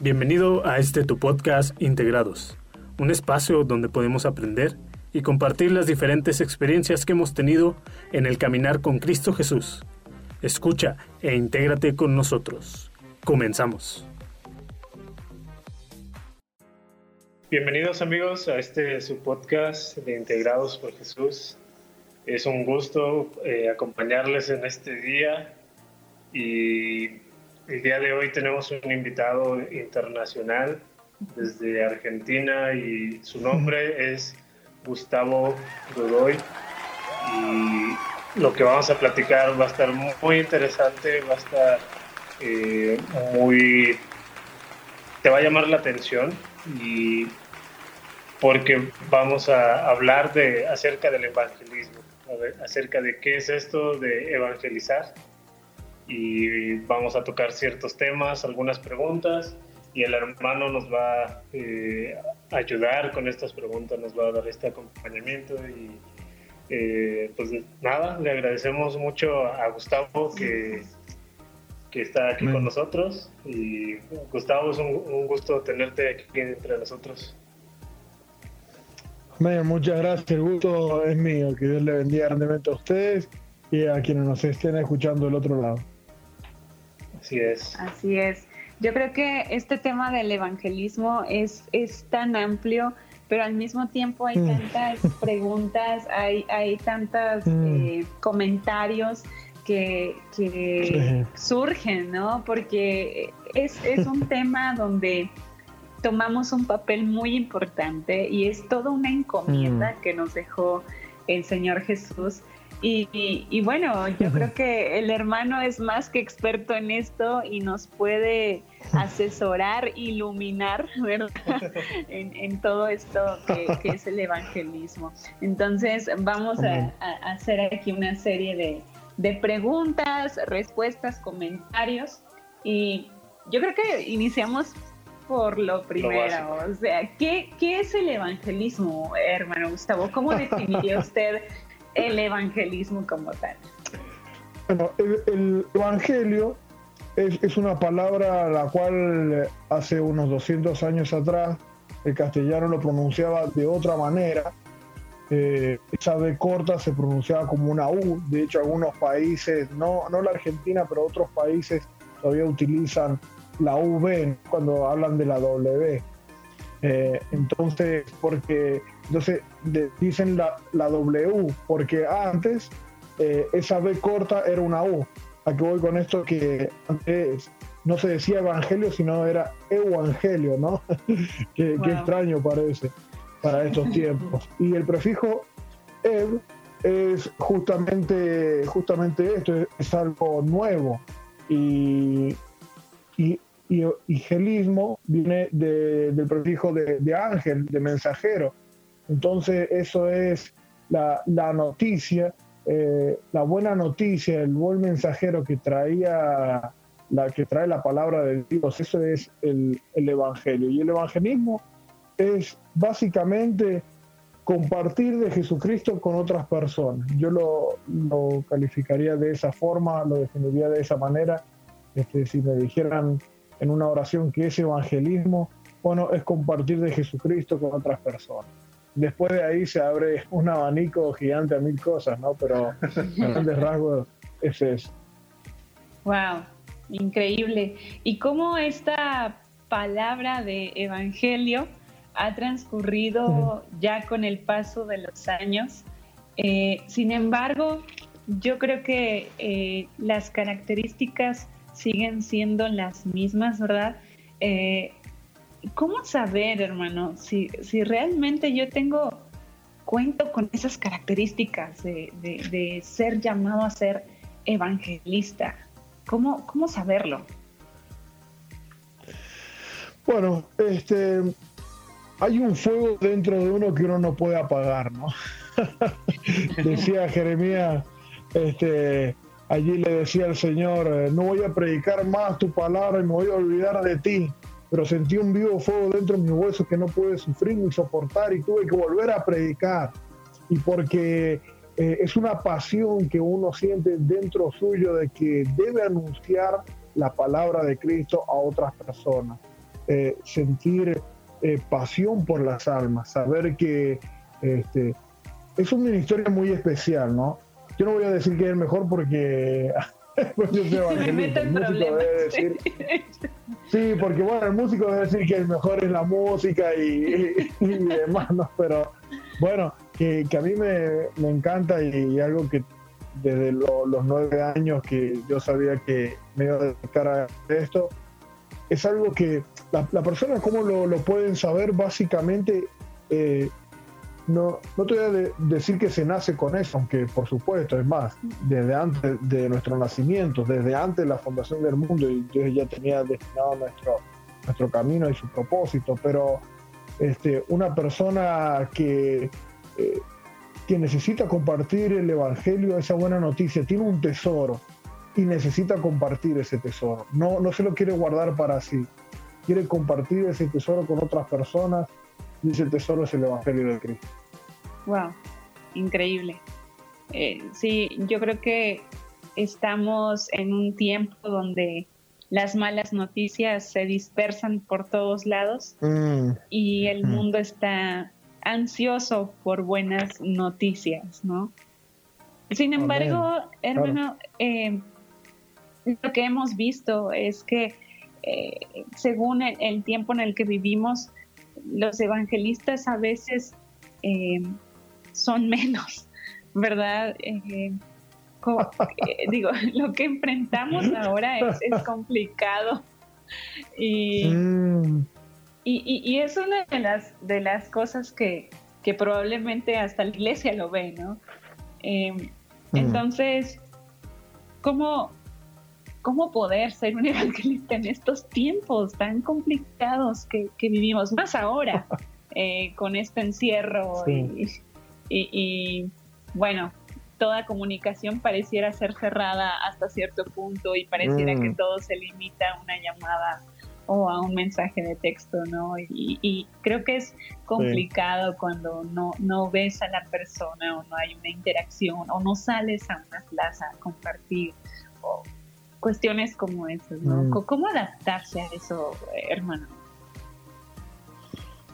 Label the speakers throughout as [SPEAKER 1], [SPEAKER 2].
[SPEAKER 1] Bienvenido a este tu podcast Integrados, un espacio donde podemos aprender y compartir las diferentes experiencias que hemos tenido en el caminar con Cristo Jesús. Escucha e intégrate con nosotros. Comenzamos. Bienvenidos amigos a este su podcast de Integrados por Jesús. Es un gusto eh, acompañarles en este día y el día de hoy tenemos un invitado internacional desde Argentina y su nombre es Gustavo Godoy. Y lo que vamos a platicar va a estar muy interesante, va a estar eh, muy... te va a llamar la atención y porque vamos a hablar de, acerca del evangelismo, acerca de qué es esto de evangelizar y vamos a tocar ciertos temas, algunas preguntas y el hermano nos va eh, a ayudar con estas preguntas, nos va a dar este acompañamiento y eh, pues nada, le agradecemos mucho a Gustavo que, que está aquí con nosotros y Gustavo es un, gusto tenerte aquí entre nosotros.
[SPEAKER 2] muchas gracias, el gusto es mío, que Dios le bendiga grandemente a ustedes y a quienes nos estén escuchando del otro lado.
[SPEAKER 1] Así es.
[SPEAKER 3] Así es. Yo creo que este tema del evangelismo es, es tan amplio, pero al mismo tiempo hay mm. tantas preguntas, hay, hay tantos mm. eh, comentarios que, surgen, ¿no? Porque es, es un tema donde tomamos un papel muy importante y es toda una encomienda mm. que nos dejó el Señor Jesús y, bueno, yo creo que el hermano es más que experto en esto y nos puede asesorar, iluminar, ¿verdad? en, todo esto que, es el evangelismo. Entonces, vamos a, hacer aquí una serie de, de, preguntas, respuestas, comentarios. Y yo creo que iniciamos por lo primero. o sea, ¿qué, ¿qué es el evangelismo, hermano Gustavo? ¿Cómo definiría usted el evangelismo como tal?
[SPEAKER 2] Bueno, el, evangelio es, una palabra la cual hace unos 200 años atrás el castellano lo pronunciaba de otra manera. Eh, esa B corta se pronunciaba como una U. De hecho, algunos países, no, no la Argentina, pero otros países todavía utilizan la V cuando hablan de la W. Eh, entonces, porque entonces dicen la, la, W, porque antes eh, esa B corta era una U. ¿A qué voy con esto? Que antes no se decía evangelio, sino era evangelio, ¿no? qué, extraño parece para estos tiempos. Y el prefijo ev es justamente, justamente esto, es, algo nuevo. Y, y y, y viene del prefijo de, ángel, de mensajero. Entonces eso es la, noticia, eh, la buena noticia, el buen mensajero que traía la que trae la palabra de Dios, eso es el, evangelio. Y el evangelismo es básicamente compartir de Jesucristo con otras personas. Yo lo, lo, calificaría de esa forma, lo definiría de esa manera. Este, si me dijeran en una oración que es evangelismo, bueno, es compartir de Jesucristo con otras personas. Después de ahí se abre un abanico gigante a mil cosas, ¿no? Pero en grandes rasgos es eso.
[SPEAKER 3] Wow, increíble. Y cómo esta palabra de evangelio ha transcurrido ya con el paso de los años. Eh, sin embargo, yo creo que eh, las características siguen siendo las mismas, ¿verdad? Eh, ¿Cómo saber, hermano, si, si realmente yo tengo, cuento con esas características de, ser llamado a ser evangelista? ¿Cómo, cómo saberlo?
[SPEAKER 2] Bueno, este, hay un fuego dentro de uno que uno no puede apagar, ¿no? Decía Jeremías, este, allí le decía al Señor, eh, no voy a predicar más tu palabra y me voy a olvidar de ti, pero sentí un vivo fuego dentro de mis huesos que no pude sufrir ni soportar y tuve que volver a predicar. Y porque eh, es una pasión que uno siente dentro suyo de que debe anunciar la palabra de Cristo a otras personas, eh, sentir pasión por las almas, saber que este, es un ministerio muy especial, ¿no? Yo no voy a decir que es el mejor porque pues yo soy evangelista. El músico debe decir, sí, porque bueno, el músico debe decir que el mejor es la música y, demás, ¿no? Pero bueno, que, a mí me, encanta y, algo que desde los nueve años que yo sabía que me iba a dedicar a esto, es algo que la, persona, ¿cómo lo, pueden saber? Básicamente, eh, no, no te voy a decir que se nace con eso, aunque por supuesto, es más, desde antes de nuestro nacimiento, desde antes de la fundación del mundo, y Dios ya tenía destinado nuestro, nuestro camino y su propósito, pero este, una persona que, eh, que necesita compartir el Evangelio, esa buena noticia, tiene un tesoro y necesita compartir ese tesoro. No, no se lo quiere guardar para sí, quiere compartir ese tesoro con otras personas y ese tesoro es el Evangelio de Cristo.
[SPEAKER 3] Wow, increíble. Eh, sí, yo creo que estamos en un tiempo donde las malas noticias se dispersan por todos lados mm. y el mm. mundo está ansioso por buenas noticias, ¿no? Sin embargo, hermano, eh, lo que hemos visto es que eh, según el, tiempo en el que vivimos, los evangelistas a veces eh, son menos, ¿verdad? Eh, digo, lo que enfrentamos ahora es, complicado mm. y, y, es una de las, de las cosas que, que probablemente hasta la iglesia lo ve, ¿no? Mm. Entonces, ¿cómo, cómo poder ser un evangelista en estos tiempos tan complicados que, vivimos, más ahora, eh, con este encierro y, bueno, toda comunicación pareciera ser cerrada hasta cierto punto y pareciera que mm. todo se limita a una llamada o a un mensaje de texto, ¿no? Y, creo que es complicado cuando no, no ves a la persona o no hay una interacción o no sales a una plaza a compartir o cuestiones como esas, ¿no? Mm. ¿Cómo adaptarse a eso, hermano?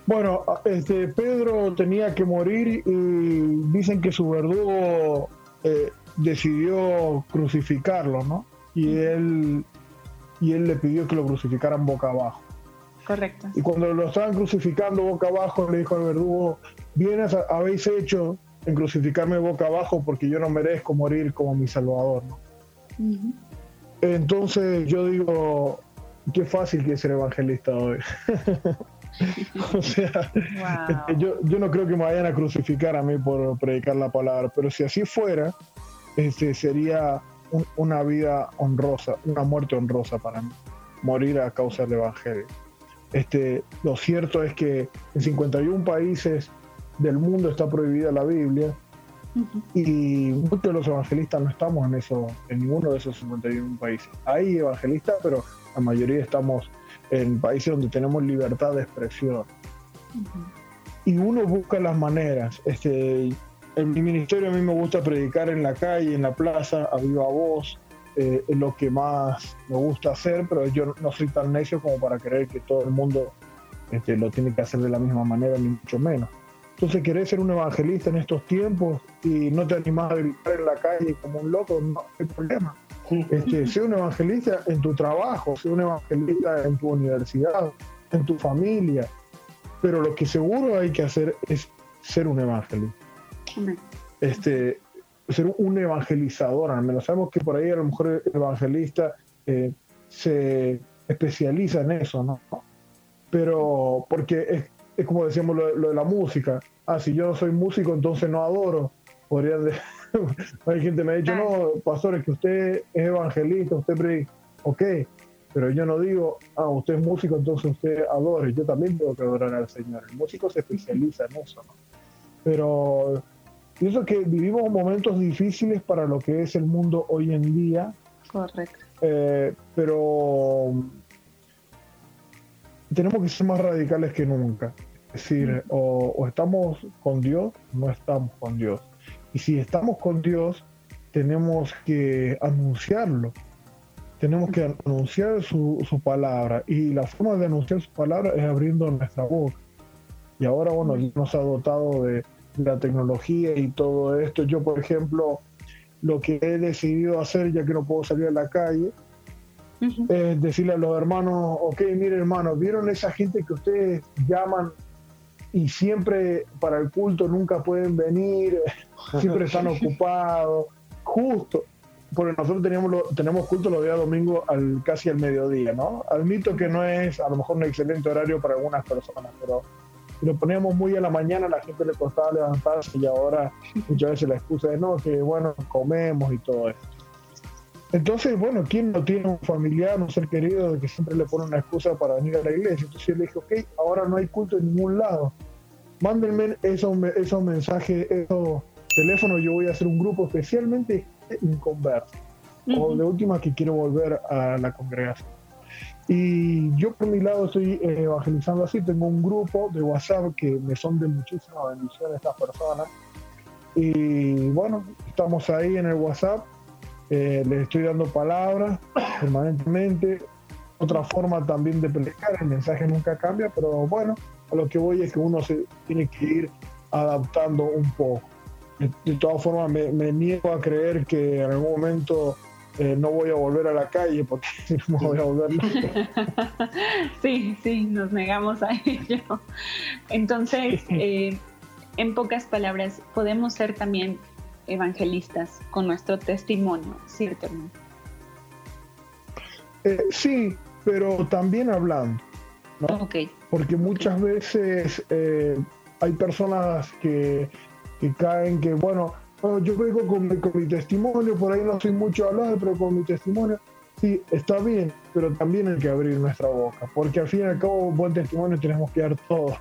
[SPEAKER 2] Bueno, este Pedro tenía que morir y dicen que su verdugo eh, decidió crucificarlo, ¿no? Y él y él le pidió que lo crucificaran boca abajo.
[SPEAKER 3] Correcto.
[SPEAKER 2] Y cuando lo estaban crucificando boca abajo, le dijo al verdugo, bienes habéis hecho en crucificarme boca abajo porque yo no merezco morir como mi salvador, ¿no? Entonces yo digo, qué fácil que es ser evangelista hoy. o sea, este, yo, no creo que me vayan a crucificar a mí por predicar la palabra, pero si así fuera, este, sería una vida honrosa, una muerte honrosa para mí, morir a causa del evangelio. Este, lo cierto es que en 51 países del mundo está prohibida la Biblia y muchos de los evangelistas no estamos en eso, en ninguno de esos 51 países. Hay evangelistas, pero la mayoría estamos en países donde tenemos libertad de expresión. Y uno busca las maneras. Este, en mi ministerio a mí me gusta predicar en la calle, en la plaza, a viva voz. Eh, es lo que más me gusta hacer, pero yo no soy tan necio como para creer que todo el mundo este, lo tiene que hacer de la misma manera, ni mucho menos. Entonces, querés ser un evangelista en estos tiempos y no te animás a gritar en la calle como un loco, no hay problema. Este, sé un evangelista en tu trabajo, sé un evangelista en tu universidad, en tu familia. Pero lo que seguro hay que hacer es ser un evangelista. Este, ser un evangelizador, al menos sabemos que por ahí a lo mejor el evangelista eh, se especializa en eso, ¿no? Pero porque es, es como decíamos lo, de la música. Ah, si yo no soy músico, entonces no adoro. Podrían Hay gente que me ha dicho, no, pastor, es que usted es evangelista, usted predica. Ok, pero yo no digo, ah, usted es músico, entonces usted adore. Yo también tengo que adorar al Señor. El músico se especializa en eso, ¿no? Pero pienso que vivimos momentos difíciles para lo que es el mundo hoy en día.
[SPEAKER 3] Correcto.
[SPEAKER 2] Eh, pero tenemos que ser más radicales que nunca. Es decir, o, estamos con Dios, no estamos con Dios. Y si estamos con Dios, tenemos que anunciarlo. Tenemos que anunciar su, su palabra. Y la forma de anunciar su palabra es abriendo nuestra boca. Y ahora, bueno, nos ha dotado de la tecnología y todo esto. Yo, por ejemplo, lo que he decidido hacer, ya que no puedo salir a la calle, es decirle a los hermanos, ok, mire hermano, ¿vieron esa gente que ustedes llaman y siempre para el culto nunca pueden venir, siempre están ocupados, justo, porque nosotros teníamos tenemos culto los días domingos al, casi al mediodía, ¿no? Admito que no es a lo mejor un excelente horario para algunas personas, pero lo poníamos muy a la mañana, a la gente le costaba levantarse y ahora muchas veces la excusa es no, que bueno, comemos y todo esto. Entonces, bueno, ¿quién no tiene un familiar, un ser querido que siempre le pone una excusa para venir a la iglesia? Entonces yo le dije, ok, ahora no hay culto en ningún lado. Mándenme esos, esos mensajes, esos teléfonos, yo voy a hacer un grupo especialmente inconverso. O de última que quiero volver a la congregación. Y yo por mi lado estoy eh, evangelizando así, tengo un grupo de WhatsApp que me son de muchísima bendición estas personas. Y bueno, estamos ahí en el WhatsApp eh, les estoy dando palabras permanentemente. Otra forma también de predicar, el mensaje nunca cambia, pero bueno, a lo que voy es que uno se tiene que ir adaptando un poco. De, todas formas, me, niego a creer que en algún momento eh, no voy a volver a la calle porque no voy a volver
[SPEAKER 3] Sí, sí, nos negamos a ello. Entonces, eh, en pocas palabras, podemos ser también evangelistas con nuestro testimonio, ¿cierto?
[SPEAKER 2] Eh, sí, pero también hablando. ¿no? Porque muchas veces eh, hay personas que, caen que, bueno, yo vengo con mi, testimonio, por ahí no soy mucho hablar, pero con mi testimonio, sí, está bien, pero también hay que abrir nuestra boca, porque al fin y al cabo, buen testimonio tenemos que dar todo.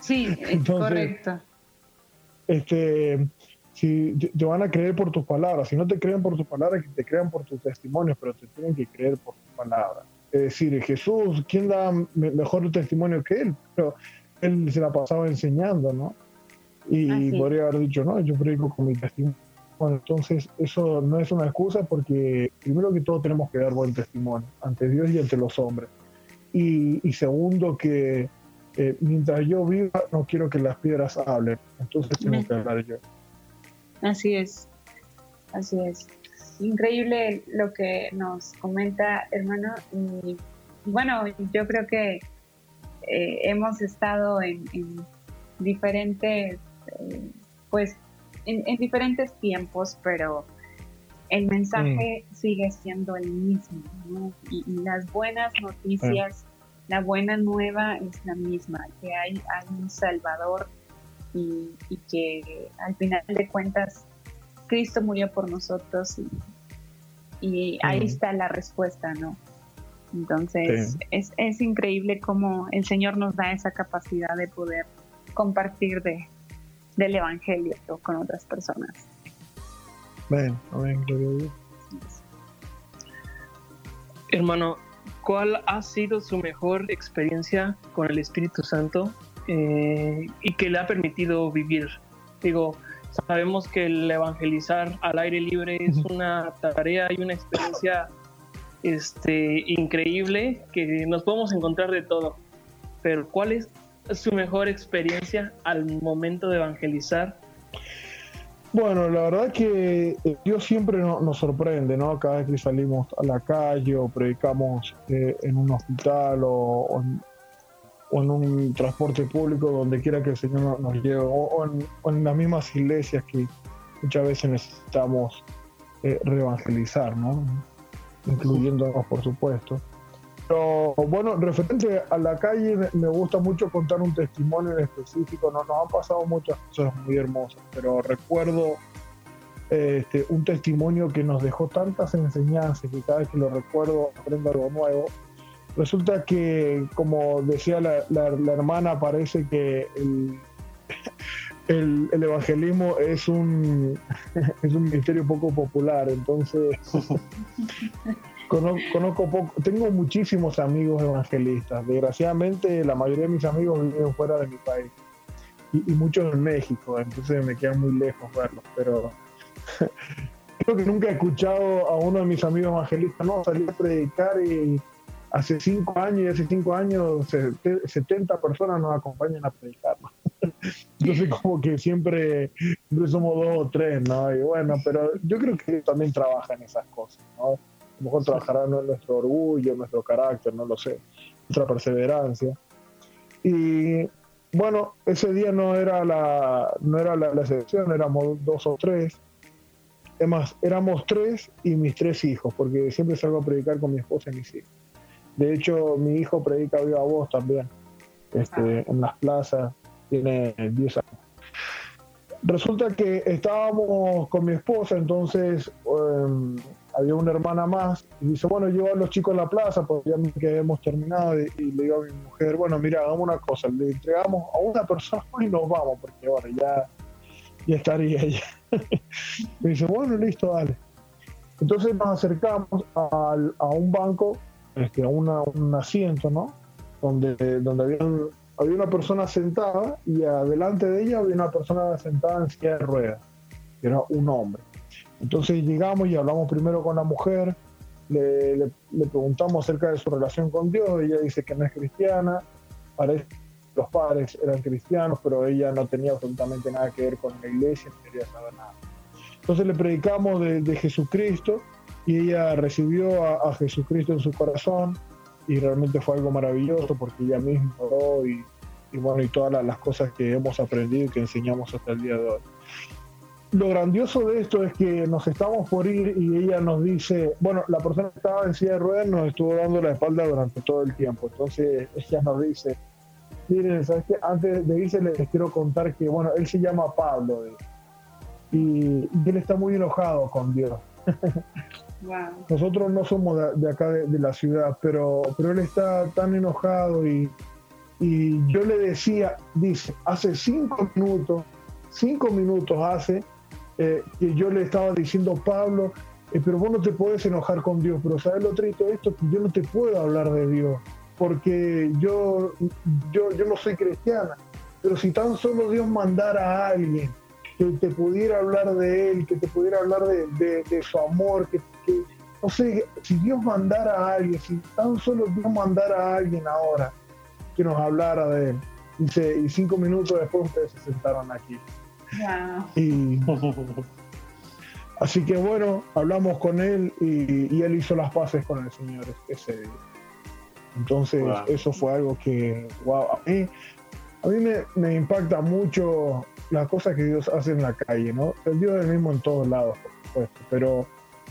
[SPEAKER 3] sí, es correcto.
[SPEAKER 2] Este, si te van a creer por tus palabras, si no te creen por tus palabras, que te crean por tus testimonios, pero te tienen que creer por tus palabras. Es decir, Jesús, ¿quién da mejor testimonio que él? Pero él se la pasaba enseñando, ¿no? Y podría haber dicho, no, yo predico con mi testimonio. Bueno, entonces eso no es una excusa porque primero que todo tenemos que dar buen testimonio ante Dios y ante los hombres. Y, segundo que eh, mientras yo viva no quiero que las piedras hablen, entonces tengo que hablar yo.
[SPEAKER 3] Así es, así es. Increíble lo que nos comenta, hermano. Y bueno, yo creo que eh, hemos estado en, diferentes, eh, pues, en, diferentes tiempos, pero el mensaje mm. sigue siendo el mismo, ¿no? y, las buenas noticias, la buena nueva es la misma, que hay, hay un Salvador y, que al final de cuentas Cristo murió por nosotros y, ahí está la respuesta, ¿no? Entonces es, es, increíble cómo el Señor nos da esa capacidad de poder compartir de, del Evangelio con otras personas.
[SPEAKER 2] Amén, amén, gloria
[SPEAKER 4] Hermano, ¿cuál ha sido su mejor experiencia con el Espíritu Santo eh, y que le ha permitido vivir. Digo, sabemos que el evangelizar al aire libre es una tarea y una experiencia este, increíble que nos podemos encontrar de todo. Pero ¿cuál es su mejor experiencia al momento de evangelizar?
[SPEAKER 2] Bueno, la verdad que Dios siempre nos sorprende, ¿no? Cada vez que salimos a la calle o predicamos eh, en un hospital o, en, o en un transporte público, donde quiera que el Señor nos lleve, o, en, las mismas iglesias que muchas veces necesitamos eh, reevangelizar, ¿no? incluyéndonos, por supuesto. Pero bueno, referente a la calle, me, gusta mucho contar un testimonio en específico. Nos, nos han pasado muchas cosas muy hermosas, pero recuerdo este, un testimonio que nos dejó tantas enseñanzas que cada vez que lo recuerdo aprendo algo nuevo. Resulta que, como decía la, hermana, parece que el, evangelismo es un, es un misterio poco popular, entonces conozco, poco, tengo muchísimos amigos evangelistas, desgraciadamente la mayoría de mis amigos viven fuera de mi país. y, muchos en México, entonces me queda muy lejos verlos, pero creo que nunca he escuchado a uno de mis amigos evangelistas, no, salir a predicar y hace cinco años y hace cinco años 70 personas nos acompañan a predicar. Entonces como que siempre, somos dos o tres, ¿no? Y bueno, pero yo creo que también trabajan esas cosas, ¿no? A lo mejor trabajarán en nuestro orgullo, nuestro carácter, no lo sé, nuestra perseverancia. Y bueno, ese día no era la, no era la, excepción, éramos dos o tres. Es más, éramos tres y mis tres hijos, porque siempre salgo a predicar con mi esposa y mis hijos. De hecho, mi hijo predica viva voz también, este, ah. en las plazas, tiene 10 años. Resulta que estábamos con mi esposa, entonces em, había una hermana más y dice, bueno, llevo a los chicos a la plaza porque ya que habíamos terminado y, le digo a mi mujer, bueno, mira, hagamos una cosa, le entregamos a una persona y nos vamos porque ahora ya, ya estaría ella. me dice, bueno, listo, dale. Entonces nos acercamos a un banco, este, a un asiento, ¿no? Donde, donde había, había una persona sentada y adelante de ella había una persona sentada en silla de ruedas, que era un hombre. Entonces llegamos y hablamos primero con la mujer, le, preguntamos acerca de su relación con Dios, ella dice que no es cristiana, parece que los padres eran cristianos, pero ella no tenía absolutamente nada que ver con la iglesia, no quería saber nada. Entonces le predicamos de, Jesucristo y ella recibió a, Jesucristo en su corazón y realmente fue algo maravilloso porque ella misma oró y, bueno, y todas las cosas que hemos aprendido y que enseñamos hasta el día de hoy lo grandioso de esto es que nos estamos por ir y ella nos dice, bueno, la persona que estaba en silla de ruedas nos estuvo dando la espalda durante todo el tiempo. Entonces ella nos dice, miren, ¿sabes qué? Antes de irse les quiero contar que, bueno, él se llama Pablo y, él está muy enojado con Dios. Nosotros no somos de, acá de, la ciudad, pero, pero él está tan enojado y, y yo le decía, dice, hace cinco minutos, cinco minutos hace eh, que yo le estaba diciendo Pablo, eh, pero vos no te puedes enojar con Dios, pero ¿sabes lo triste de esto? Que yo no te puedo hablar de Dios, porque yo, yo, yo no soy cristiana, pero si tan solo Dios mandara a alguien que te pudiera hablar de Él, que te pudiera hablar de, de, su amor, que, que, no sé, si Dios mandara a alguien, si tan solo Dios mandara a alguien ahora que nos hablara de Él, y, y cinco minutos después ustedes se sentaron aquí. Y, así que bueno, hablamos con él y, él hizo las paces con el Señor ese día. Entonces, eso fue algo que, wow, a mí, a mí me, impacta mucho las cosas que Dios hace en la calle, ¿no? El Dios es el mismo en todos lados, por supuesto, pero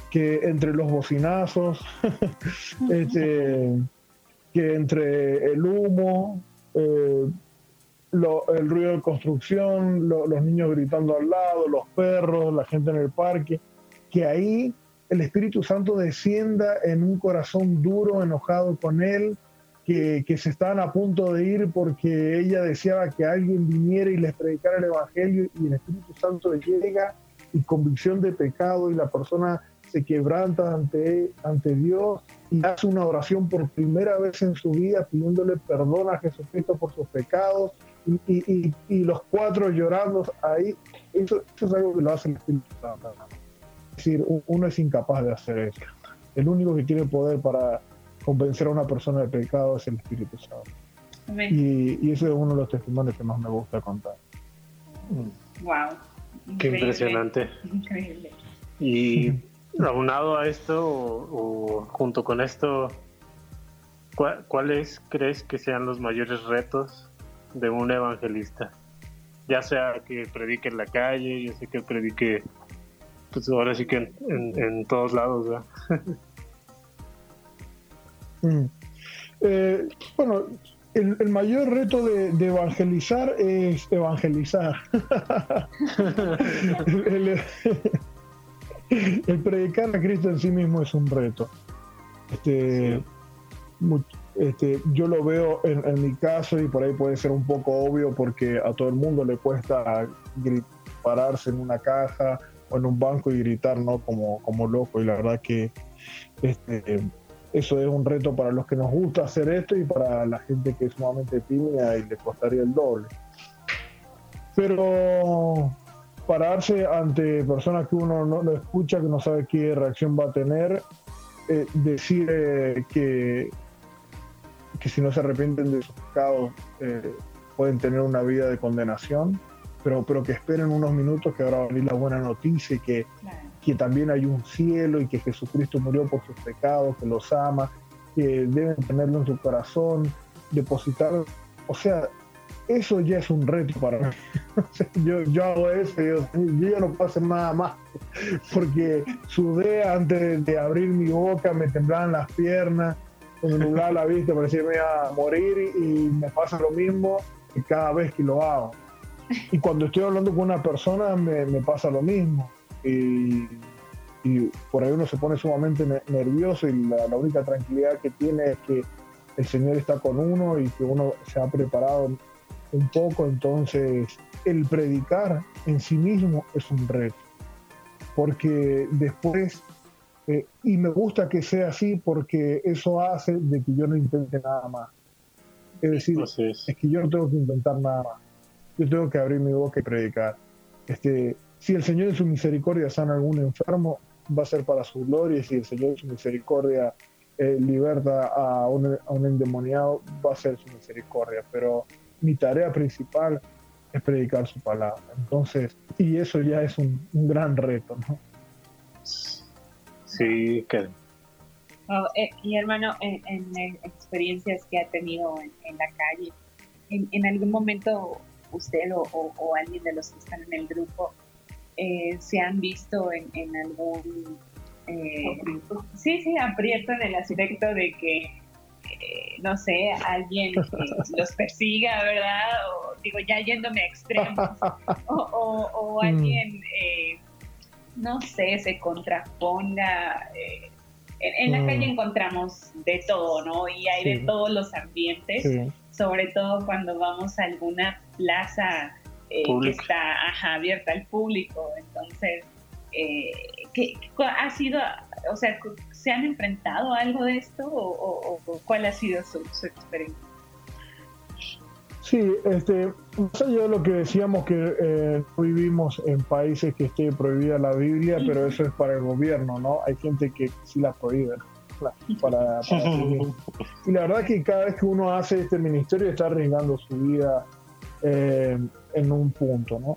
[SPEAKER 2] que entre los bocinazos, este, que entre el humo, eh, el ruido de construcción, los niños gritando al lado, los perros, la gente en el parque, que ahí el Espíritu Santo descienda en un corazón duro, enojado con él, que, se estaban a punto de ir porque ella deseaba que alguien viniera y les predicara el Evangelio y el Espíritu Santo llega y convicción de pecado y la persona se quebranta ante, ante Dios y hace una oración por primera vez en su vida pidiéndole perdón a Jesucristo por sus pecados y, y, los cuatro llorando ahí, eso, es algo que lo hace el Espíritu Santo. Es decir, uno es incapaz de hacer eso. El único que tiene poder para convencer a una persona de pecado es el Espíritu Santo. Y, y, ese es uno de los testimonios que más me gusta contar.
[SPEAKER 3] Wow.
[SPEAKER 1] Qué impresionante.
[SPEAKER 3] Increíble.
[SPEAKER 1] Y aunado a esto o, junto con esto, ¿cuáles crees que sean los mayores retos de un evangelista. Ya sea que predique en la calle, ya sea que predique, pues ahora sí que en, todos lados,
[SPEAKER 2] mm. eh, bueno, el, mayor reto de, evangelizar es evangelizar. el, predicar a Cristo en sí mismo es un reto. Este, este, yo lo veo en, mi caso y por ahí puede ser un poco obvio porque a todo el mundo le cuesta pararse en una caja o en un banco y gritar ¿no? como, como loco y la verdad que este, eso es un reto para los que nos gusta hacer esto y para la gente que es sumamente tímida y le costaría el doble. Pero pararse ante personas que uno no, lo escucha, que no sabe qué reacción va a tener, eh, decir que, que si no se arrepienten de sus pecados eh, pueden tener una vida de condenación, pero, pero que esperen unos minutos que ahora va a venir la buena noticia y que, que también hay un cielo y que Jesucristo murió por sus pecados, que los ama, que deben tenerlo en su corazón, depositar, o sea, eso ya es un reto para mí. yo, yo hago eso, yo, yo ya no puedo hacer nada más, porque sudé antes de abrir mi boca, me temblaban las piernas, me nublaba la vista, parecía que me iba a morir y me pasa lo mismo cada vez que lo hago. Y cuando estoy hablando con una persona me, me pasa lo mismo. Y, y, por ahí uno se pone sumamente nervioso y la, la única tranquilidad que tiene es que el Señor está con uno y que uno se ha preparado un poco, entonces el predicar en sí mismo es un reto, porque después, eh, y me gusta que sea así porque eso hace de que yo no intente nada más. Es decir, es. que yo no tengo que intentar nada más, yo tengo que abrir mi boca y predicar. Este, si el Señor en su misericordia sana a algún enfermo, va a ser para su gloria, y si el Señor en su misericordia eh, liberta a un, a un endemoniado, va a ser su misericordia, pero mi tarea principal es predicar su palabra. Entonces, y eso ya es un, gran reto, ¿no?
[SPEAKER 1] Sí, que...
[SPEAKER 3] Oh, eh, y hermano, en, experiencias que ha tenido en, la calle, en, algún momento usted o, alguien de los que están en el grupo eh, se han visto en, algún... Eh, sí, sí, aprieto en el aspecto de que no sé, alguien los persiga, ¿verdad? O digo, ya yéndome a extremos, o, mm. alguien, eh, no sé, se contraponga. Eh, en, la calle mm. encontramos de todo, ¿no? Y hay de todos los ambientes, sobre todo cuando vamos a alguna plaza eh, que está abierta al público. Entonces, ¿qué, ha sido, o sea, ¿Se han enfrentado a algo de esto o, cuál ha sido su, experiencia?
[SPEAKER 2] Sí, este, más allá de lo que decíamos que eh, vivimos en países que esté prohibida la Biblia, pero eso es para el gobierno, ¿no? Hay gente que sí la prohíbe. Para, y la verdad que cada vez que uno hace este ministerio está arriesgando su vida eh, en un punto, ¿no?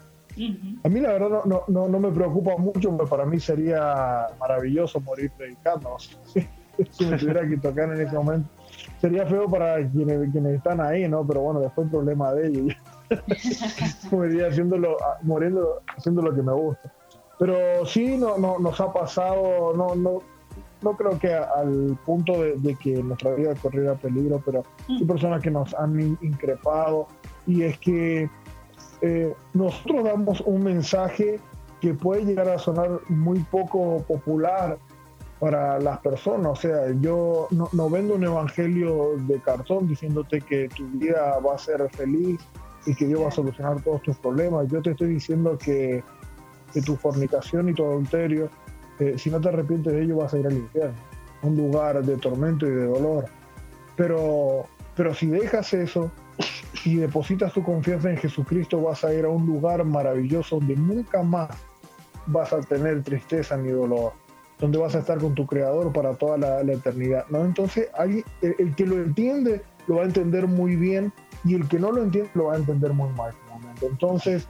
[SPEAKER 2] A mí la verdad no, no, no, me preocupa mucho, pero para mí sería maravilloso morir predicando. si me tuviera que tocar en ese momento. Sería feo para quienes, quienes están ahí, ¿no? Pero bueno, después el problema de ellos. Moriría haciéndolo, muriendo, haciendo lo que me gusta. Pero sí no, no, nos ha pasado, no, no, no creo que al punto de, que nuestra vida corriera peligro, pero hay personas que nos han increpado y es que eh, nosotros damos un mensaje que puede llegar a sonar muy poco popular para las personas. O sea, yo no, vendo un evangelio de cartón diciéndote que tu vida va a ser feliz y que Dios va a solucionar todos tus problemas. Yo te estoy diciendo que, que tu fornicación y tu adulterio, si no te arrepientes de ello, vas a ir al infierno, un lugar de tormento y de dolor. Pero, pero si dejas eso, y depositas tu confianza en Jesucristo, vas a ir a un lugar maravilloso donde nunca más vas a tener tristeza ni dolor, donde vas a estar con tu Creador para toda la, eternidad. ¿no? Entonces, el, que lo entiende lo va a entender muy bien y el que no lo entiende lo va a entender muy mal. Entonces,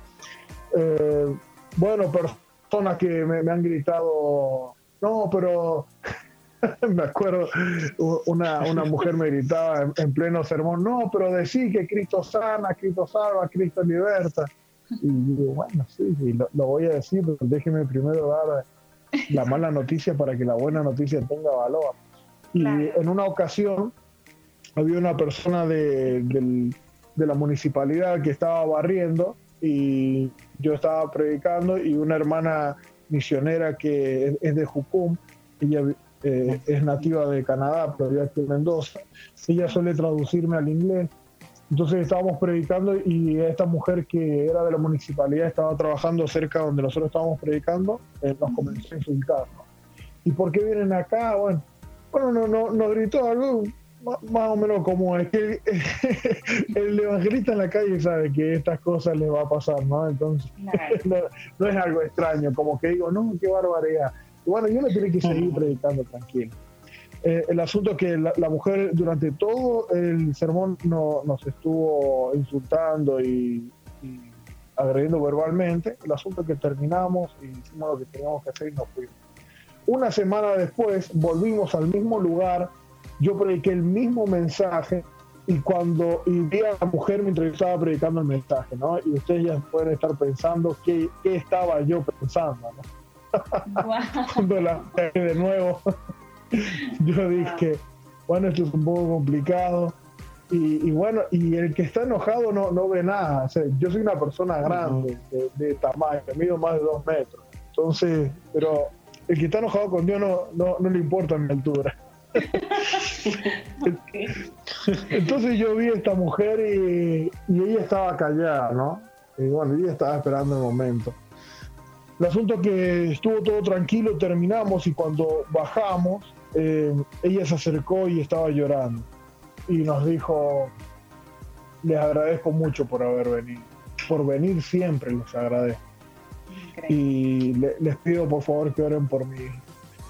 [SPEAKER 2] eh, bueno, personas que me, me han gritado, no, pero me acuerdo, una, una mujer me gritaba en, pleno sermón, no, pero decir que Cristo sana, Cristo salva, Cristo liberta. Y digo, bueno, sí, lo, voy a decir, pero déjeme primero dar la mala noticia para que la buena noticia tenga valor. Y en una ocasión había una persona de, de la municipalidad que estaba barriendo y yo estaba predicando y una hermana misionera que es de Jucum, ella eh, es nativa de Canadá, pero vive aquí en Mendoza. Ella suele traducirme al inglés. Entonces estábamos predicando y esta mujer que era de la municipalidad estaba trabajando cerca donde nosotros estábamos predicando, eh, nos comenzó a insultar. ¿Y por qué vienen acá? Bueno, bueno no, no, nos gritó algo, más o menos como es que el evangelista en la calle sabe que estas cosas le va a pasar, ¿no? Entonces, no, es algo extraño, como que digo, no, qué barbaridad. bueno, yo no tiene que seguir predicando tranquilo. Eh, el asunto es que la, mujer durante todo el sermón no, nos estuvo insultando y, y, agrediendo verbalmente. El asunto es que terminamos y hicimos lo que teníamos que hacer y nos fuimos. Una semana después volvimos al mismo lugar yo prediqué el mismo mensaje y cuando y vi a la mujer mientras yo estaba predicando el mensaje, ¿no? Y ustedes ya pueden estar pensando qué, qué estaba yo pensando, ¿no? cuando la de nuevo, yo dije, bueno, esto es un poco complicado. Y, bueno, y el que está enojado no, no ve nada. yo soy una persona grande, de, de tamaño, mido más de dos metros. Entonces, pero el que está enojado con Dios no, no, no le importa mi altura. Entonces yo vi a esta mujer y, ella estaba callada, ¿no? Y bueno, ella estaba esperando el momento. El asunto es que estuvo todo tranquilo, terminamos y cuando bajamos, eh, ella se acercó y estaba llorando. Y nos dijo, les agradezco mucho por haber venido. Por venir siempre les agradezco. Y les pido por favor que oren por mí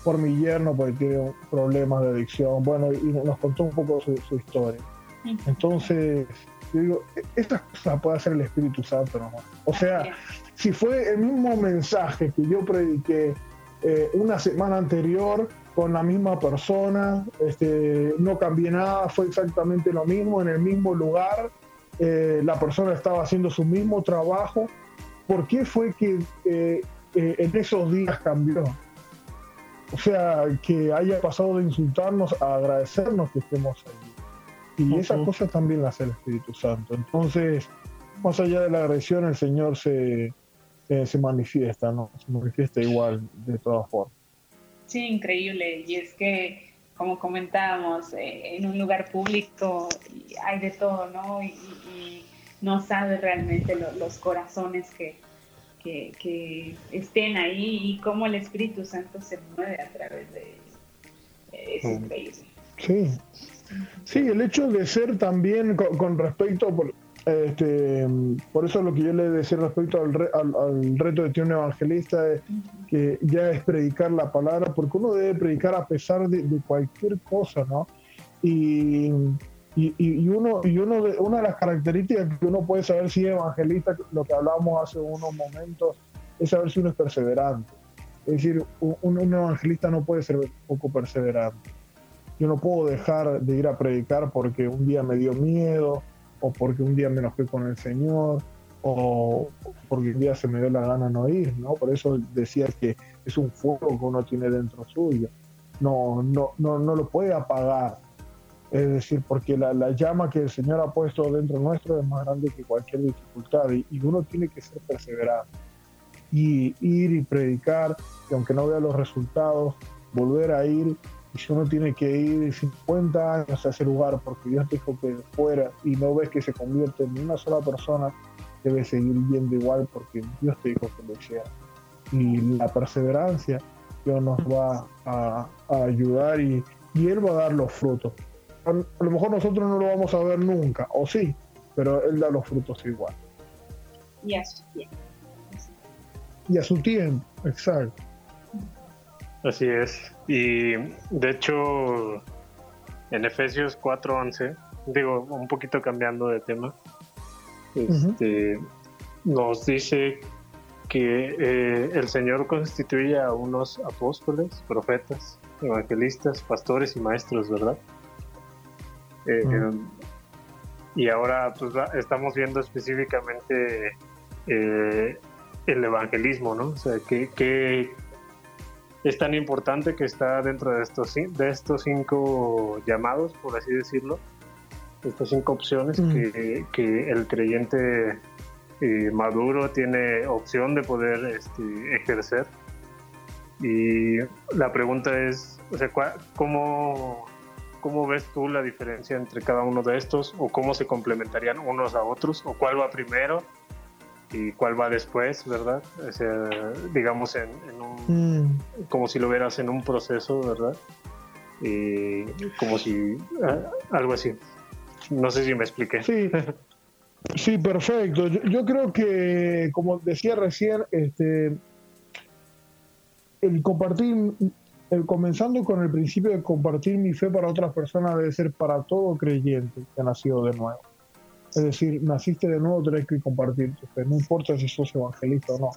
[SPEAKER 2] por mi yerno porque tiene problemas de adicción. Bueno, y nos contó un poco su, historia. Entonces, yo digo, e-, estas cosas puede hacer el Espíritu Santo, ¿no? O sea, si fue el mismo mensaje que yo prediqué eh, una semana anterior con la misma persona, este, no cambié nada, fue exactamente lo mismo, en el mismo lugar, eh, la persona estaba haciendo su mismo trabajo, ¿por qué fue que eh, en esos días cambió? O sea, que haya pasado de insultarnos a agradecernos que estemos allí. Y esa cosa también la hace el Espíritu Santo. Entonces, más allá de la agresión, el Señor se, se manifiesta, ¿no? Se manifiesta igual de todas formas.
[SPEAKER 3] Sí, increíble. Y es que, como comentábamos, eh, en un lugar público hay de todo, ¿no? Y, no sabe realmente los corazones que, que, estén ahí y cómo el Espíritu Santo se mueve a través de ellos. Es increíble.
[SPEAKER 2] Sí. Sí, el hecho de ser también con, respecto, por, este, por eso lo que yo le decía respecto al, al, reto de un evangelista es que ya es predicar la palabra, porque uno debe predicar a pesar de, de cualquier cosa, ¿no? Y y, uno, y uno de, una de las características que uno puede saber si es evangelista, lo que hablábamos hace unos momentos, es saber si uno es perseverante. Es decir, un, evangelista no puede ser poco perseverante. Yo no puedo dejar de ir a predicar porque un día me dio miedo, o porque un día me enojé con el Señor, o porque un día se me dio la gana no ir, ¿no? Por eso decía que es un fuego que uno tiene dentro suyo. No, no, no, no lo puede apagar es decir, porque la, llama que el Señor ha puesto dentro nuestro es más grande que cualquier dificultad y, uno tiene que ser perseverante y ir y predicar, y aunque no vea los resultados, volver a ir. Y si uno tiene que ir 50 años a ese lugar porque Dios dijo que fuera y no ves que se convierte en una sola persona, debe seguir yendo igual porque Dios te dijo que lo hiciera. Y la perseverancia Dios nos va a, ayudar y, y Él va a dar los frutos a, lo mejor nosotros no lo vamos a ver nunca, o sí, pero Él da los frutos igual.
[SPEAKER 3] Y a su tiempo.
[SPEAKER 2] Y a su tiempo, exacto.
[SPEAKER 1] Así es. Y de hecho, en Efesios 4:11, digo, un poquito cambiando de tema, este, nos dice que eh, el Señor constituye a unos apóstoles, profetas, evangelistas, pastores y maestros, ¿verdad? Eh, y ahora pues estamos viendo específicamente eh, el evangelismo, ¿no? O sea, que, es tan importante que está dentro de estos, de estos cinco llamados, por así decirlo, estas cinco opciones que, el creyente eh, maduro tiene opción de poder este, ejercer. Y la pregunta es, o sea, ¿cómo, ¿Cómo ves tú la diferencia entre cada uno de estos o cómo se complementarían unos a otros o cuál va primero y cuál va después, verdad? digamos en, un, mm. como si lo vieras en un proceso, ¿verdad? eh, como si algo así. No sé si me expliqué.
[SPEAKER 2] Sí, sí perfecto. Yo, creo que, como decía recién, este, el compartir, el comenzando con el principio de compartir mi fe para otras personas debe ser para todo creyente que ha nacido de nuevo. Es decir, naciste de nuevo, tenés que compartir tu fe. No importa si sos evangelista o no.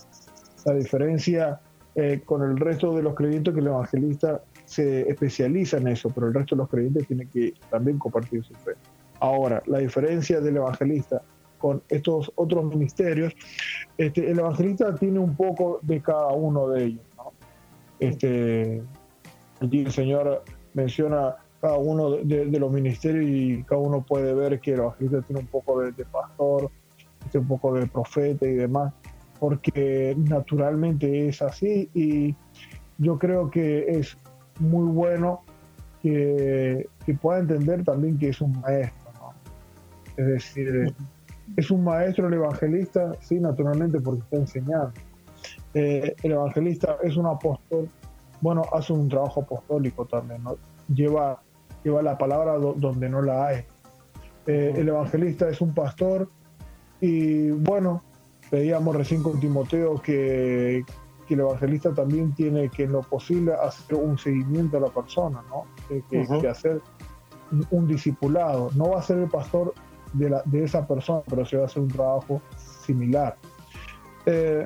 [SPEAKER 2] La diferencia eh, con el resto de los creyentes que el evangelista se especializa en eso, pero el resto de los creyentes tiene que también compartir su fe. Ahora, la diferencia del evangelista con estos otros ministerios, este, el evangelista tiene un poco de cada uno de ellos. ¿no? Este, el Señor menciona cada uno de, los ministerios y cada uno puede ver que el evangelista tiene un poco de, pastor, tiene un poco de profeta y demás, porque naturalmente es así y yo creo que es muy bueno que, pueda entender también que es un maestro. Es decir, es un maestro el evangelista, sí, naturalmente porque está enseñando. Eh, el evangelista es un apóstol, bueno, hace un trabajo apostólico también, ¿no? Lleva, lleva la palabra donde no la hay. Eh, el evangelista es un pastor y bueno, veíamos recién con Timoteo que, que el evangelista también tiene que en lo posible hacer un seguimiento a la persona, ¿no? Que, hacer un, discipulado. No va a ser el pastor de, la, de esa persona, pero sí va a hacer un trabajo similar. Eh,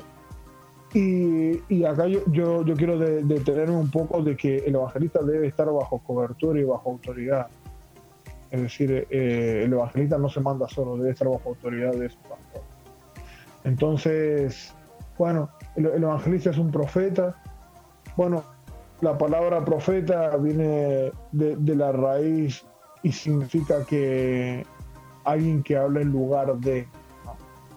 [SPEAKER 2] y, acá yo, yo, quiero detenerme un poco de que el evangelista debe estar bajo cobertura y bajo autoridad. Es decir, eh, el evangelista no se manda solo, debe estar bajo autoridad de su pastor. Entonces, bueno, el, evangelista es un profeta. Bueno, la palabra profeta viene de, la raíz y significa que alguien que habla en lugar de.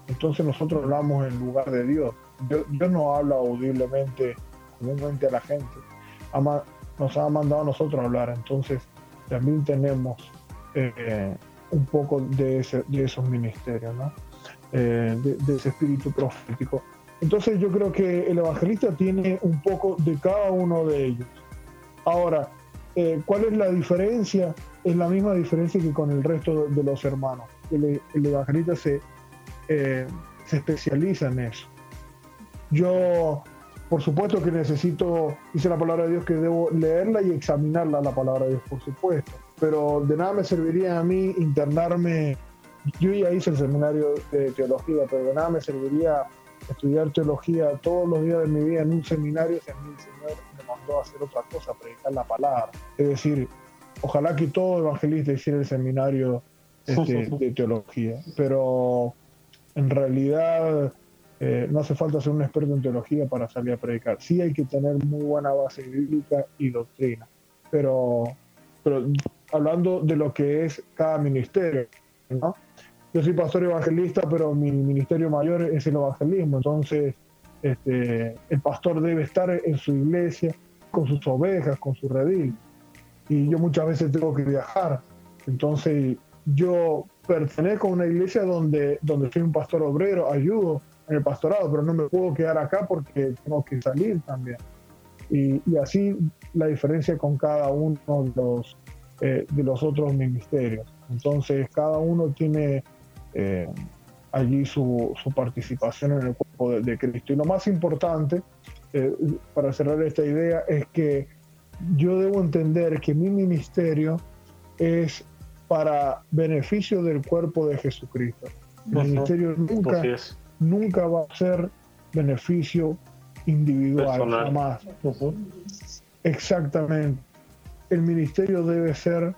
[SPEAKER 2] Entonces nosotros hablamos en lugar de Dios. Dios, no habla audiblemente comúnmente a la gente. nos ha mandado a nosotros hablar. Entonces también tenemos eh, un poco de, esos ministerios, ¿no? Eh, de, ese espíritu profético. Entonces yo creo que el evangelista tiene un poco de cada uno de ellos. Ahora, eh, ¿cuál es la diferencia? Es la misma diferencia que con el resto de, los hermanos. El, evangelista se, se especializa en eso. Yo, por supuesto que necesito, dice la palabra de Dios, que debo leerla y examinarla, la palabra de Dios, por supuesto. Pero de nada me serviría a mí internarme yo ya hice el seminario de teología, pero de nada me serviría estudiar teología todos los días de mi vida en un seminario si a mí el Señor me mandó a hacer otra cosa, predicar la palabra. Es decir, ojalá que todo evangelista hiciera el seminario este, de teología, pero en realidad eh, no hace falta ser un experto en teología para salir a predicar. Sí hay que tener muy buena base bíblica y doctrina, pero, pero hablando de lo que es cada ministerio, ¿no? yo soy pastor evangelista, pero mi ministerio mayor es el evangelismo. Entonces, este, el pastor debe estar en su iglesia con sus ovejas, con su redil. Y yo muchas veces tengo que viajar. Entonces, yo pertenezco a una iglesia donde, donde soy un pastor obrero, ayudo en el pastorado, pero no me puedo quedar acá porque tengo que salir también. Y, y así la diferencia con cada uno de los, eh, de los otros ministerios. Entonces, cada uno tiene eh, allí su, participación en el cuerpo de, Cristo. Y lo más importante, eh, para cerrar esta idea, es que yo debo entender que mi ministerio es para beneficio del cuerpo de Jesucristo. El ministerio nunca, nunca va a ser beneficio individual, jamás. Exactamente. El ministerio debe ser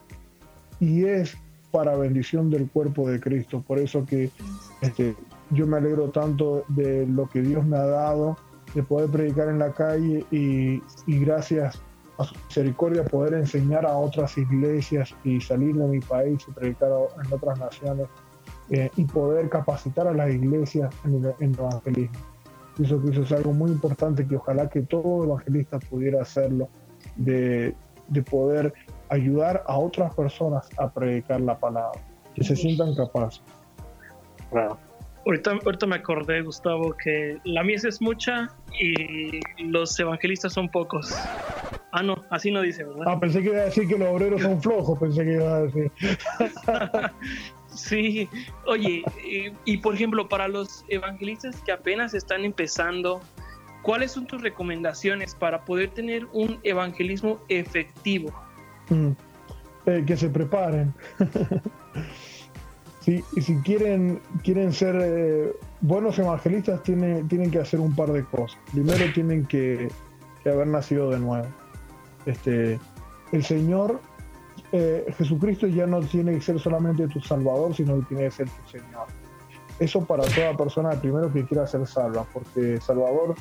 [SPEAKER 2] y es para bendición del cuerpo de Cristo. Por eso que este, yo me alegro tanto de lo que Dios me ha dado, de poder predicar en la calle y, gracias a su misericordia poder enseñar a otras iglesias y salir de mi país y predicar en otras naciones eh, y poder capacitar a las iglesias en el, evangelismo. Eso, eso es algo muy importante que ojalá que todo evangelista pudiera hacerlo, de, de poder ayudar a otras personas a predicar la palabra, que se sientan capaces.
[SPEAKER 4] Ahorita, ahorita me acordé, Gustavo, que la mies es mucha y los evangelistas son pocos. Ah, no, así no dice, ¿verdad?
[SPEAKER 2] Ah, pensé que iba a decir que los obreros son flojos, pensé que iba a decir.
[SPEAKER 4] sí, oye, y, por ejemplo, para los evangelistas que apenas están empezando, ¿cuáles son tus recomendaciones para poder tener un evangelismo efectivo?
[SPEAKER 2] Mm, eh, que se preparen. sí, y si quieren, quieren ser eh, buenos evangelistas, tienen, tienen que hacer un par de cosas. Primero tienen que haber nacido de nuevo este, el Señor eh, Jesucristo ya no tiene que ser solamente tu Salvador, sino que tiene que ser tu Señor. Eso para toda persona primero que quiera ser salva, porque Salvador,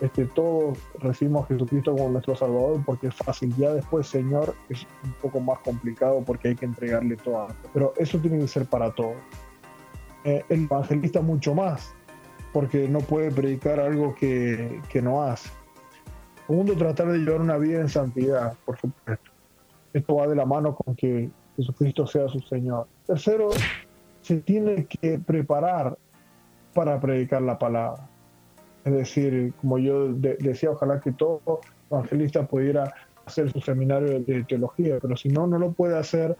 [SPEAKER 2] este, todos recibimos a Jesucristo como nuestro Salvador porque es fácil. Ya después Señor es un poco más complicado porque hay que entregarle todo. Pero eso tiene que ser para todos. Eh, el evangelista mucho más, porque no puede predicar algo que, que no hace. Segundo, tratar de llevar una vida en santidad, por supuesto. Esto va de la mano con que Jesucristo sea su Señor. Tercero, se tiene que preparar para predicar la palabra. Es decir, como yo decía, ojalá que todo evangelista pudiera hacer su seminario de teología, pero si no, no lo puede hacer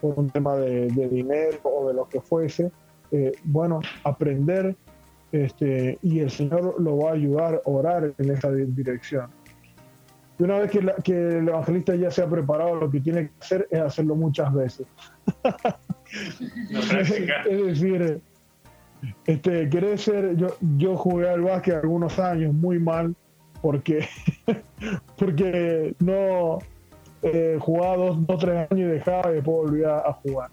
[SPEAKER 2] por un tema de, dinero o de lo que fuese. Eh, bueno, aprender este, y el Señor lo va a ayudar a orar en esa dirección. Y una vez que, el evangelista ya se ha preparado, lo que tiene que hacer es hacerlo muchas veces. es decir, este, querer ser, yo, yo jugué al básquet algunos años muy mal porque, porque no eh, jugaba dos o tres años y dejaba y después volvía a jugar.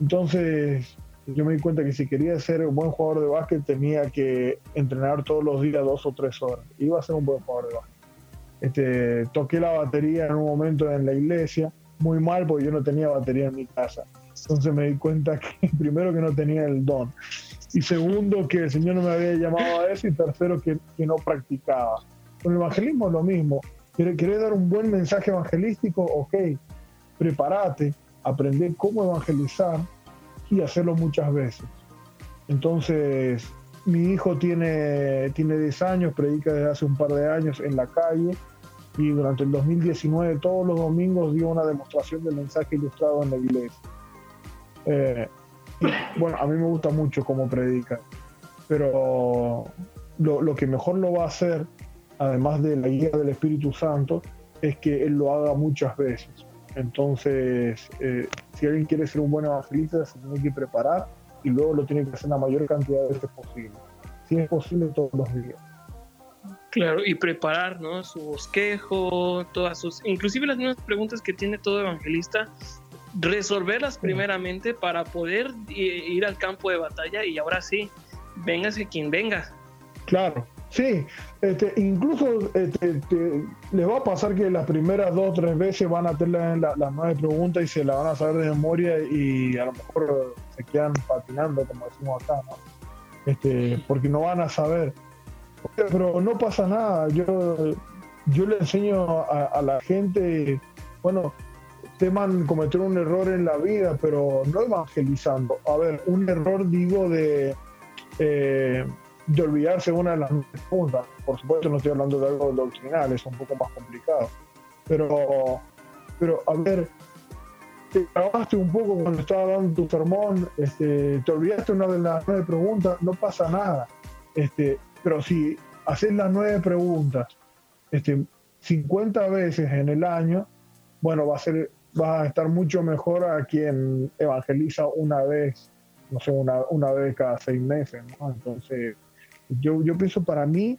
[SPEAKER 2] Entonces yo me di cuenta que si quería ser un buen jugador de básquet tenía que entrenar todos los días dos o tres horas. Iba a ser un buen jugador de básquet. Este, toqué la batería en un momento en la iglesia, muy mal porque yo no tenía batería en mi casa. Entonces me di cuenta que primero que no tenía el don y segundo que el Señor no me había llamado a eso y tercero que, no practicaba. Con el evangelismo es lo mismo. ¿Querés dar un buen mensaje evangelístico? Ok, prepárate, aprende cómo evangelizar y hacerlo muchas veces. Entonces, mi hijo tiene, tiene 10 años, predica desde hace un par de años en la calle y durante el 2019 todos los domingos dio una demostración del mensaje ilustrado en la iglesia. Eh, bueno, a mí me gusta mucho cómo predica, pero lo, que mejor lo va a hacer, además de la guía del Espíritu Santo, es que él lo haga muchas veces. Entonces, eh, si alguien quiere ser un buen evangelista, se tiene que preparar y luego lo tiene que hacer la mayor cantidad de veces posible. Si es posible, todos los días.
[SPEAKER 4] Claro, y preparar, ¿no? Su bosquejo, todas sus, inclusive las mismas preguntas que tiene todo evangelista, resolverlas primeramente para poder ir al campo de batalla y ahora sí, véngase quien venga.
[SPEAKER 2] Claro, sí, este, incluso este, les va a pasar que las primeras dos o tres veces van a tener las nueve preguntas y se la van a saber de memoria y a lo mejor se quedan patinando, como decimos acá. Este, porque no van a saber pero no pasa nada. Yo, yo le enseño a, la gente, bueno, teman cometer un error en la vida, pero no evangelizando. A ver, un error digo de, eh, de olvidarse una de las preguntas. Por supuesto no estoy hablando de algo doctrinal, es un poco más complicado. Pero, pero a ver, te grabaste un poco cuando estaba dando tu sermón, este, te olvidaste una de las nueve preguntas, no pasa nada. Este, pero si haces las nueve preguntas este, 50 veces en el año, bueno, va a ser, va a estar mucho mejor a quien evangeliza una vez, no sé, una, una vez cada seis meses, Entonces, yo, yo pienso para mí,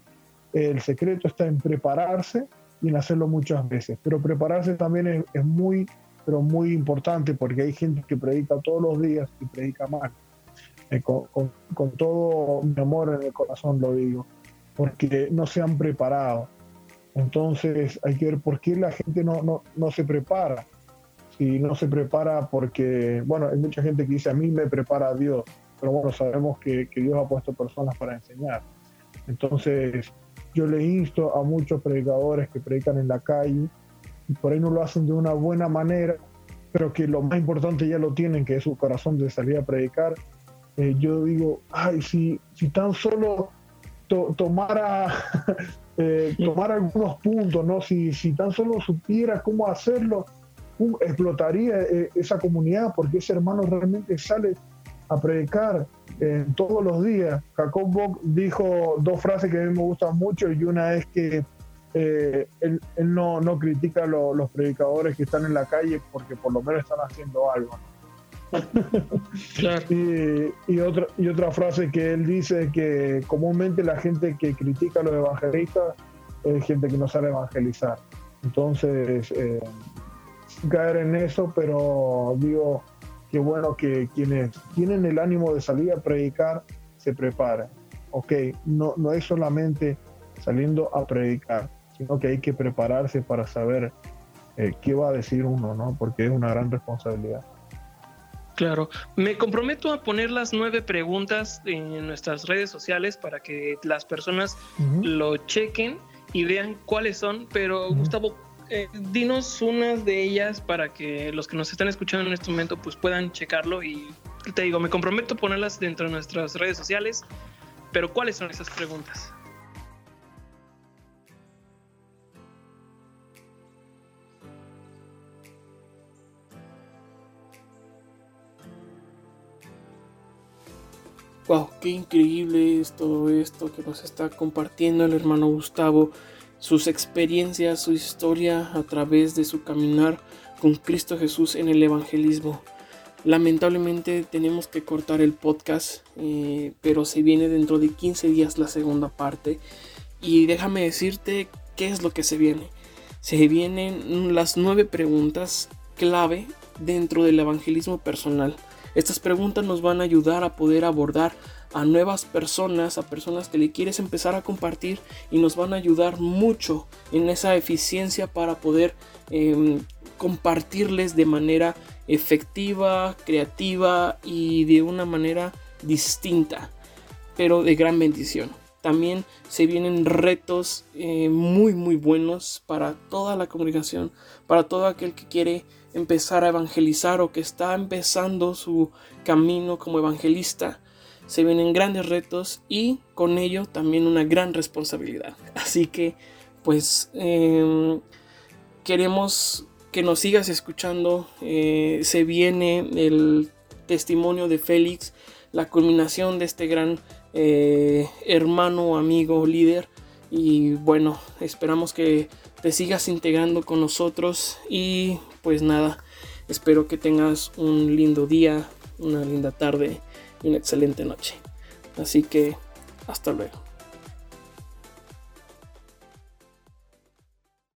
[SPEAKER 2] el secreto está en prepararse y en hacerlo muchas veces, pero prepararse también es, muy, pero muy importante porque hay gente que predica todos los días y predica mal. Eh, con, con, todo mi amor en el corazón lo digo, porque no se han preparado. Entonces hay que ver por qué la gente no, no, no se prepara. Si no se prepara porque, bueno, hay mucha gente que dice, a mí me prepara Dios, pero bueno, sabemos que, que Dios ha puesto personas para enseñar. Entonces yo le insto a muchos predicadores que predican en la calle y por ahí no lo hacen de una buena manera, pero que lo más importante ya lo tienen, que es su corazón de salir a predicar, eh, yo digo, ay, si, si tan solo tomara, eh, algunos puntos, ¿no? Si, si tan solo supiera cómo hacerlo, explotaría eh, esa comunidad, porque ese hermano realmente sale a predicar todos los días. Jacob Bock dijo dos frases que a mí me gustan mucho y una es que él, no, no critica a los predicadores que están en la calle porque por lo menos están haciendo algo. y, otra, y otra frase que él dice que comúnmente la gente que critica a los evangelistas es gente que no sabe evangelizar. Entonces, eh, caer en eso, pero digo que bueno que quienes tienen el ánimo de salir a predicar se preparen. Ok, no, no es solamente saliendo a predicar, sino que hay que prepararse para saber eh, qué va a decir uno, ¿no? Porque es una gran responsabilidad.
[SPEAKER 4] Claro, me comprometo a poner las nueve preguntas en nuestras redes sociales para que las personas lo chequen y vean cuáles son, pero Gustavo, eh, dinos unas de ellas para que los que nos están escuchando en este momento pues puedan checarlo y te digo, me comprometo a ponerlas dentro de nuestras redes sociales, pero ¿cuáles son esas preguntas? Wow, qué increíble es todo esto que nos está compartiendo el hermano Gustavo, sus experiencias, su historia a través de su caminar con Cristo Jesús en el evangelismo. Lamentablemente tenemos que cortar el podcast, eh, pero se viene dentro de 15 días la segunda parte. Y déjame decirte qué es lo que se viene. Se vienen las nueve preguntas clave dentro del evangelismo personal. Estas preguntas nos van a ayudar a poder abordar a nuevas personas, a personas que le quieres empezar a compartir y nos van a ayudar mucho en esa eficiencia para poder em, compartirles de manera efectiva, creativa y de una manera distinta, pero de gran bendición. También se vienen retos eh, muy muy buenos para toda la congregación, para todo aquel que quiere empezar a evangelizar o que está empezando su camino como evangelista, se vienen grandes retos y con ello también una gran responsabilidad. Así que pues em, queremos que nos sigas escuchando. Eh, se viene el testimonio de Félix, la culminación de este gran eh, hermano, amigo, líder. Y bueno, esperamos que te sigas integrando con nosotros y pues nada, espero que tengas un lindo día, una linda tarde y una excelente noche. Así que hasta luego.